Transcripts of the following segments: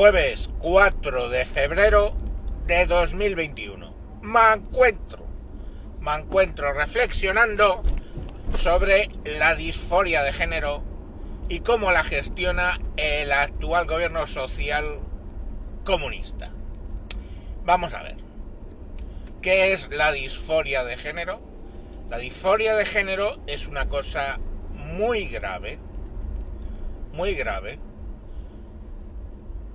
Jueves 4 de febrero de 2021. Me encuentro, me encuentro reflexionando sobre la disforia de género y cómo la gestiona el actual gobierno social comunista. Vamos a ver. ¿Qué es la disforia de género? La disforia de género es una cosa muy grave, muy grave,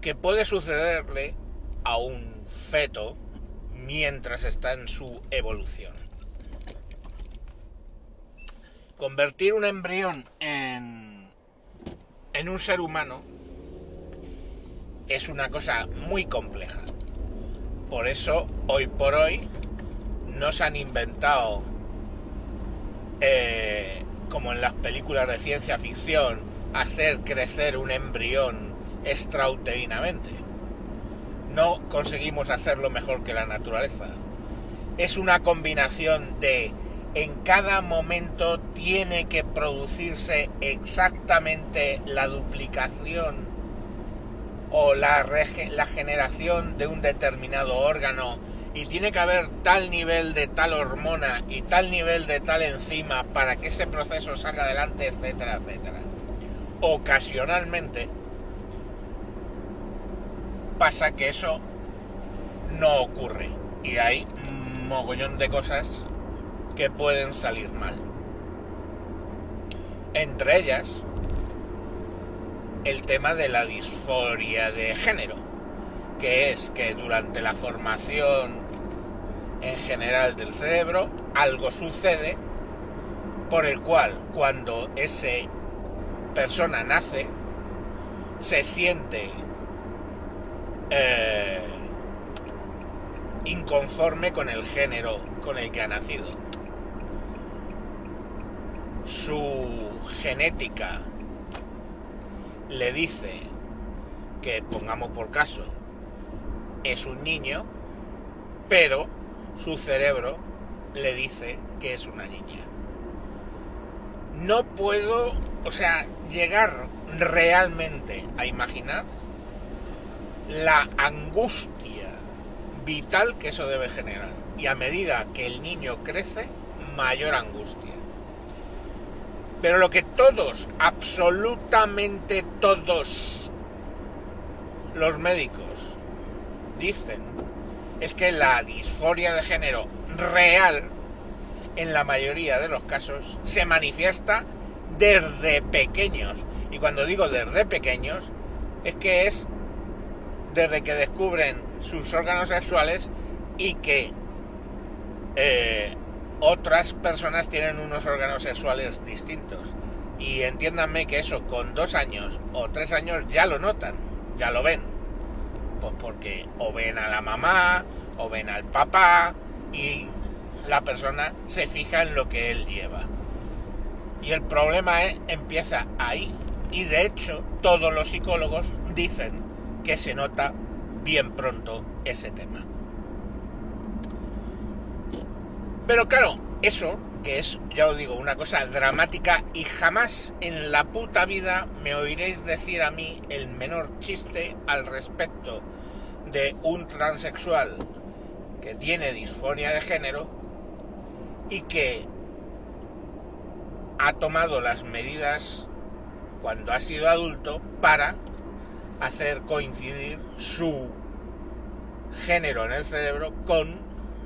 que puede sucederle a un feto mientras está en su evolución. Convertir un embrión en, en un ser humano es una cosa muy compleja. Por eso, hoy por hoy, nos han inventado, eh, como en las películas de ciencia ficción, hacer crecer un embrión extrauterinamente. No conseguimos hacerlo mejor que la naturaleza. Es una combinación de en cada momento tiene que producirse exactamente la duplicación o la, la, generación de un determinado órgano y tiene que haber tal nivel de tal hormona y tal nivel de tal enzima para que ese proceso salga adelante, etcétera, etcétera. Ocasionalmente pasa que eso no ocurre y hay un mogollón de cosas que pueden salir mal. Entre ellas, el tema de la disforia de género, que es que durante la formación en general del cerebro algo sucede por el cual cuando esa persona nace se siente eh, inconforme con el género con el que ha nacido. Su genética le dice que, pongamos por caso, es un niño, pero su cerebro le dice que es una niña. No puedo, o sea, llegar realmente a imaginar la angustia vital que eso debe generar. Y a medida que el niño crece, mayor angustia. Pero lo que todos, absolutamente todos los médicos dicen es que la disforia de género real, en la mayoría de los casos, se manifiesta desde pequeños. Y cuando digo desde pequeños, es que es desde que descubren sus órganos sexuales y que eh, otras personas tienen unos órganos sexuales distintos. Y entiéndanme que eso con dos años o tres años ya lo notan, ya lo ven. Pues porque o ven a la mamá, o ven al papá, y la persona se fija en lo que él lleva. Y el problema es, empieza ahí. Y de hecho, todos los psicólogos dicen que se nota bien pronto ese tema. Pero claro, eso, que es, ya os digo, una cosa dramática y jamás en la puta vida me oiréis decir a mí el menor chiste al respecto de un transexual que tiene disfonia de género y que ha tomado las medidas cuando ha sido adulto para hacer coincidir su género en el cerebro con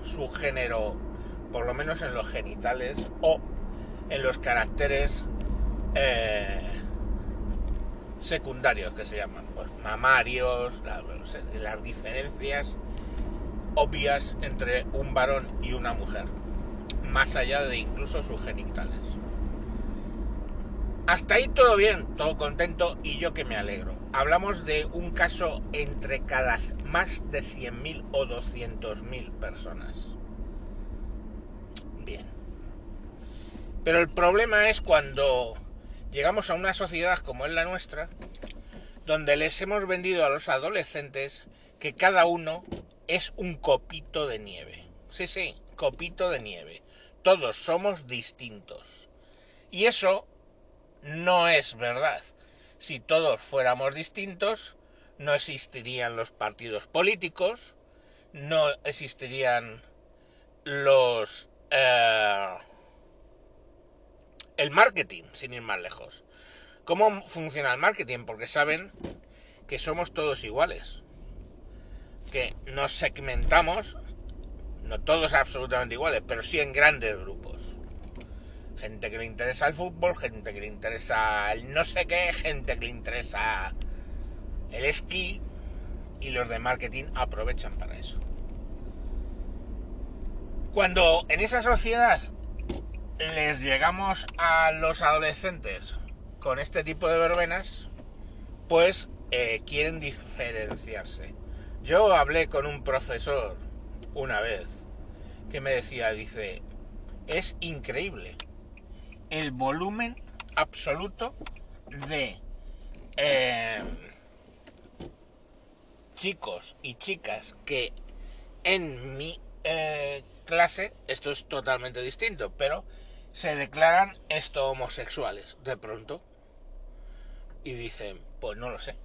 su género, por lo menos en los genitales o en los caracteres eh, secundarios que se llaman, pues mamarios, las diferencias obvias entre un varón y una mujer, más allá de incluso sus genitales. Hasta ahí todo bien, todo contento y yo que me alegro. Hablamos de un caso entre cada más de 100.000 o 200.000 personas. Bien. Pero el problema es cuando llegamos a una sociedad como es la nuestra, donde les hemos vendido a los adolescentes que cada uno es un copito de nieve. Sí, sí, copito de nieve. Todos somos distintos. Y eso no es verdad. Si todos fuéramos distintos, no existirían los partidos políticos, no existirían los... Eh, el marketing, sin ir más lejos. ¿Cómo funciona el marketing? Porque saben que somos todos iguales. Que nos segmentamos, no todos absolutamente iguales, pero sí en grandes grupos. Gente que le interesa el fútbol, gente que le interesa el no sé qué, gente que le interesa el esquí y los de marketing aprovechan para eso. Cuando en esa sociedad les llegamos a los adolescentes con este tipo de verbenas, pues eh, quieren diferenciarse. Yo hablé con un profesor una vez que me decía, dice, es increíble el volumen absoluto de eh, chicos y chicas que en mi eh, clase, esto es totalmente distinto, pero se declaran esto homosexuales de pronto y dicen, pues no lo sé.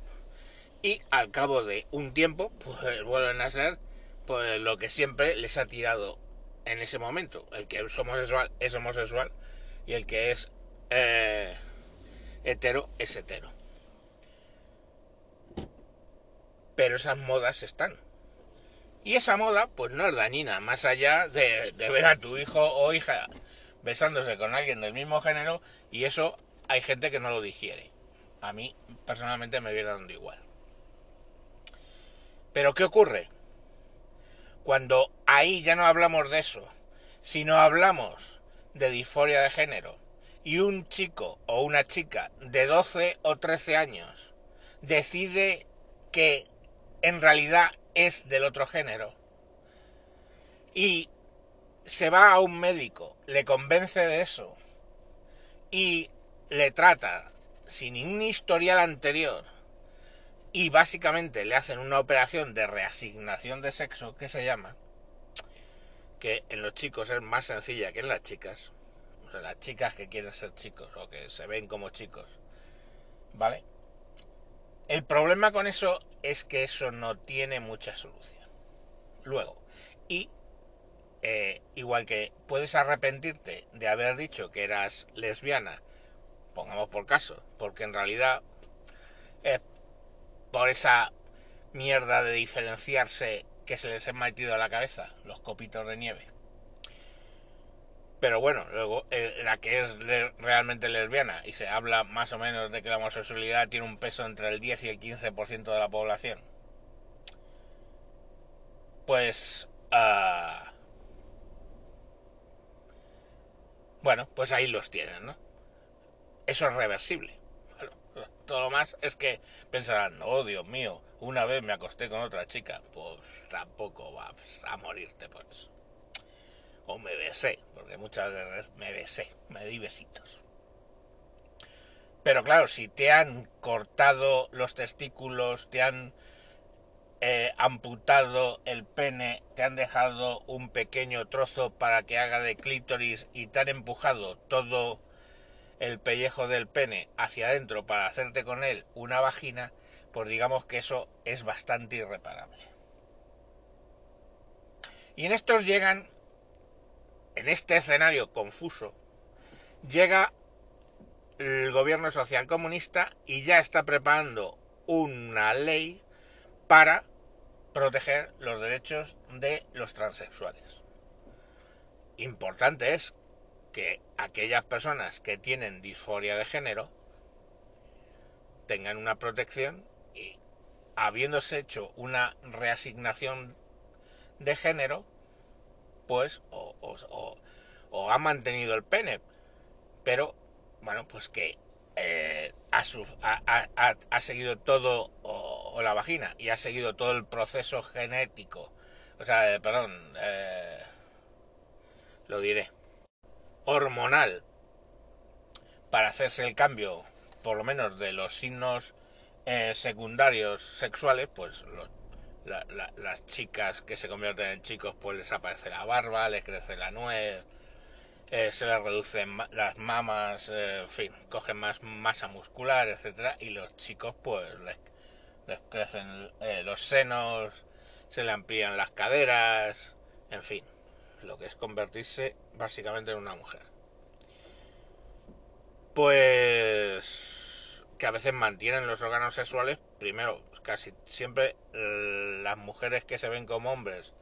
Y al cabo de un tiempo, pues vuelven a ser pues lo que siempre les ha tirado en ese momento. El que es homosexual es homosexual y el que es eh, hetero es hetero. Pero esas modas están. Y esa moda, pues no es dañina, más allá de, de ver a tu hijo o hija besándose con alguien del mismo género y eso hay gente que no lo digiere. A mí personalmente me viene dando igual. Pero ¿qué ocurre? Cuando ahí ya no hablamos de eso, sino hablamos de disforia de género y un chico o una chica de 12 o 13 años decide que en realidad es del otro género y se va a un médico, le convence de eso y le trata sin ningún historial anterior y básicamente le hacen una operación de reasignación de sexo que se llama, que en los chicos es más sencilla que en las chicas, o sea, las chicas que quieren ser chicos o que se ven como chicos, ¿vale? El problema con eso es que eso no tiene mucha solución. Luego, y eh, igual que puedes arrepentirte de haber dicho que eras lesbiana, pongamos por caso, porque en realidad es por esa mierda de diferenciarse que se les ha metido a la cabeza, los copitos de nieve. Pero bueno, luego eh, la que es realmente lesbiana y se habla más o menos de que la homosexualidad tiene un peso entre el 10 y el 15% de la población. Pues... Uh, Bueno, pues ahí los tienen, ¿no? Eso es reversible. Todo lo más es que pensarán, oh Dios mío, una vez me acosté con otra chica, pues tampoco vas a morirte por eso. O me besé, porque muchas veces me besé, me di besitos. Pero claro, si te han cortado los testículos, te han eh, amputado el pene, te han dejado un pequeño trozo para que haga de clítoris y te han empujado todo el pellejo del pene hacia adentro para hacerte con él una vagina, pues digamos que eso es bastante irreparable. Y en estos llegan, en este escenario confuso, llega el gobierno social comunista y ya está preparando una ley para proteger los derechos de los transexuales. Importante es que aquellas personas que tienen disforia de género tengan una protección y habiéndose hecho una reasignación de género, pues o, o, ha mantenido el pene, pero bueno, pues que eh, ha, seguido todo, o, la vagina, y ha seguido todo el proceso genético, o sea, eh, perdón, eh, lo diré, hormonal, para hacerse el cambio, por lo menos de los signos secundarios sexuales, pues las chicas que se convierten en chicos, pues les aparece la barba, les crece la nuez, eh, se les reducen las mamas, eh, en fin, cogen más masa muscular, etcétera, y los chicos pues les crecen eh, los senos, se le amplían las caderas, en fin, lo que es convertirse básicamente en una mujer. Pues que a veces mantienen los órganos sexuales, primero, casi siempre eh, las mujeres que se ven como hombres,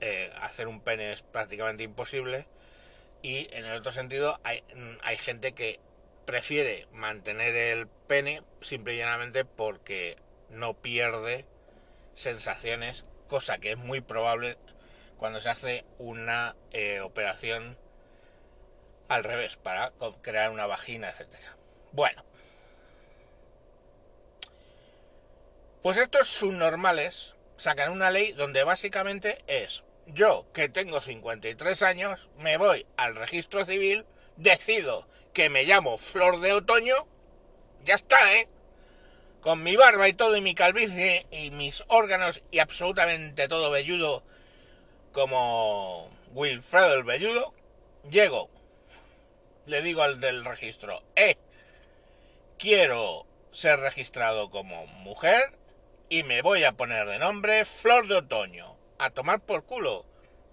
eh, hacer un pene es prácticamente imposible, y en el otro sentido hay, hay gente que prefiere mantener el pene simple y llanamente porque no pierde sensaciones, cosa que es muy probable cuando se hace una eh, operación al revés para crear una vagina, etcétera. Bueno, pues estos subnormales sacan una ley donde básicamente es yo que tengo 53 años me voy al registro civil, decido que me llamo Flor de Otoño, ya está, ¿eh? con mi barba y todo y mi calvicie y mis órganos y absolutamente todo velludo como Wilfredo el velludo, llego, le digo al del registro, eh, quiero ser registrado como mujer y me voy a poner de nombre Flor de Otoño. A tomar por culo.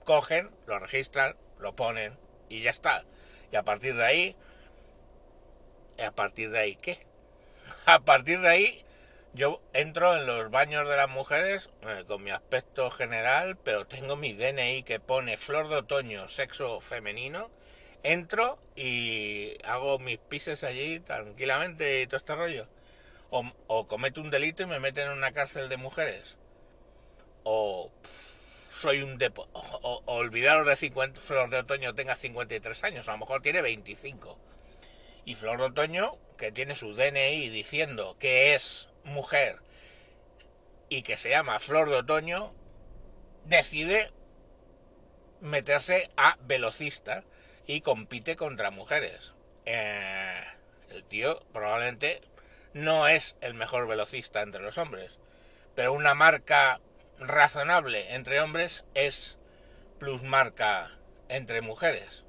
Cogen, lo registran, lo ponen y ya está. Y a partir de ahí... ¿A partir de ahí qué? A partir de ahí yo entro en los baños de las mujeres eh, con mi aspecto general, pero tengo mi DNI que pone flor de otoño, sexo femenino. Entro y hago mis pises allí tranquilamente y todo este rollo. O, cometo un delito y me meten en una cárcel de mujeres. O soy un depo o, olvidaros de 50, Flor de Otoño tenga 53 años, a lo mejor tiene 25. Y Flor de Otoño, que tiene su DNI diciendo que es mujer y que se llama Flor de Otoño, decide meterse a velocista y compite contra mujeres. Eh, el tío probablemente no es el mejor velocista entre los hombres, pero una marca razonable entre hombres es plus marca entre mujeres.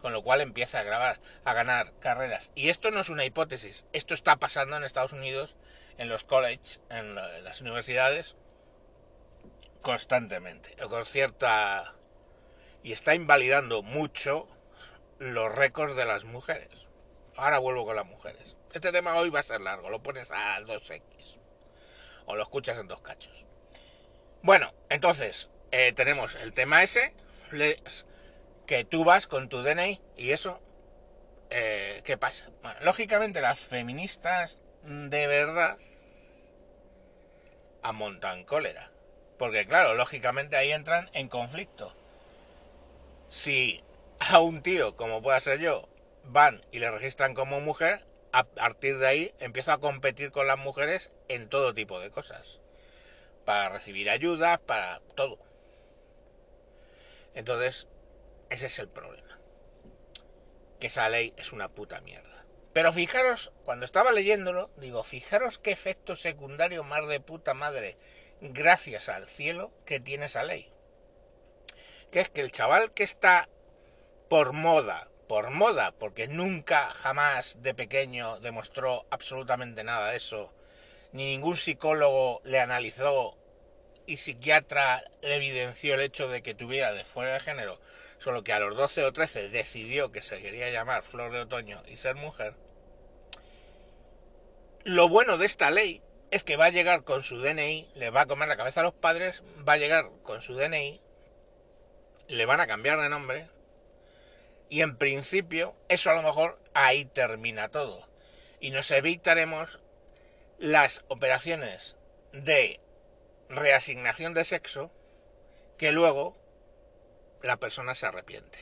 Con lo cual empieza a grabar, a ganar carreras. Y esto no es una hipótesis, esto está pasando en Estados Unidos en los colleges, en las universidades, constantemente, con cierta... y está invalidando mucho los récords de las mujeres. Ahora vuelvo con las mujeres. Este tema hoy va a ser largo, lo pones a 2x o lo escuchas en dos cachos. Bueno, entonces eh, tenemos el tema ese, que tú vas con tu DNI y eso, eh, ¿qué pasa? Bueno, lógicamente las feministas de verdad amontan cólera. Porque claro, lógicamente ahí entran en conflicto. Si a un tío, como pueda ser yo, van y le registran como mujer, a partir de ahí empiezo a competir con las mujeres en todo tipo de cosas. Para recibir ayudas, para todo. Entonces, ese es el problema. Que esa ley es una puta mierda. Pero fijaros, cuando estaba leyéndolo, digo, fijaros qué efecto secundario más de puta madre, gracias al cielo, que tiene esa ley. Que es que el chaval que está por moda, por moda, porque nunca jamás de pequeño demostró absolutamente nada de eso, ni ningún psicólogo le analizó y psiquiatra le evidenció el hecho de que tuviera de fuera de género, solo que a los 12 o 13 decidió que se quería llamar Flor de Otoño y ser mujer, lo bueno de esta ley es que va a llegar con su DNI, le va a comer la cabeza a los padres, va a llegar con su DNI, le van a cambiar de nombre y en principio eso a lo mejor ahí termina todo. Y nos evitaremos las operaciones de reasignación de sexo que luego la persona se arrepiente.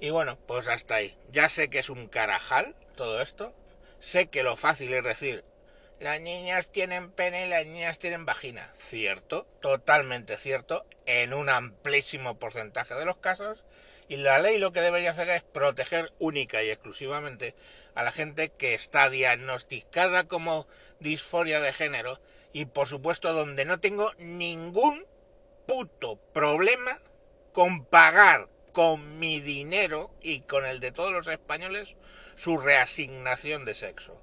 Y bueno, pues hasta ahí. Ya sé que es un carajal todo esto, Sé que lo fácil es decir, las niñas tienen pene y las niñas tienen vagina. Cierto, totalmente cierto, en un amplísimo porcentaje de los casos. Y la ley lo que debería hacer es proteger única y exclusivamente a la gente que está diagnosticada como disforia de género y por supuesto donde no tengo ningún puto problema con pagar con mi dinero y con el de todos los españoles su reasignación de sexo.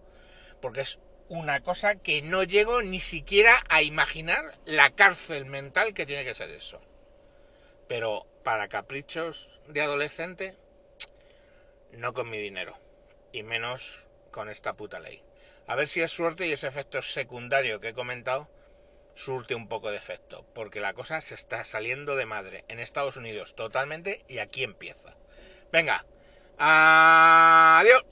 Porque es una cosa que no llego ni siquiera a imaginar la cárcel mental que tiene que ser eso. Pero para caprichos de adolescente, no con mi dinero. Y menos con esta puta ley. A ver si es suerte y ese efecto secundario que he comentado surte un poco de efecto. Porque la cosa se está saliendo de madre en Estados Unidos totalmente y aquí empieza. Venga, adiós.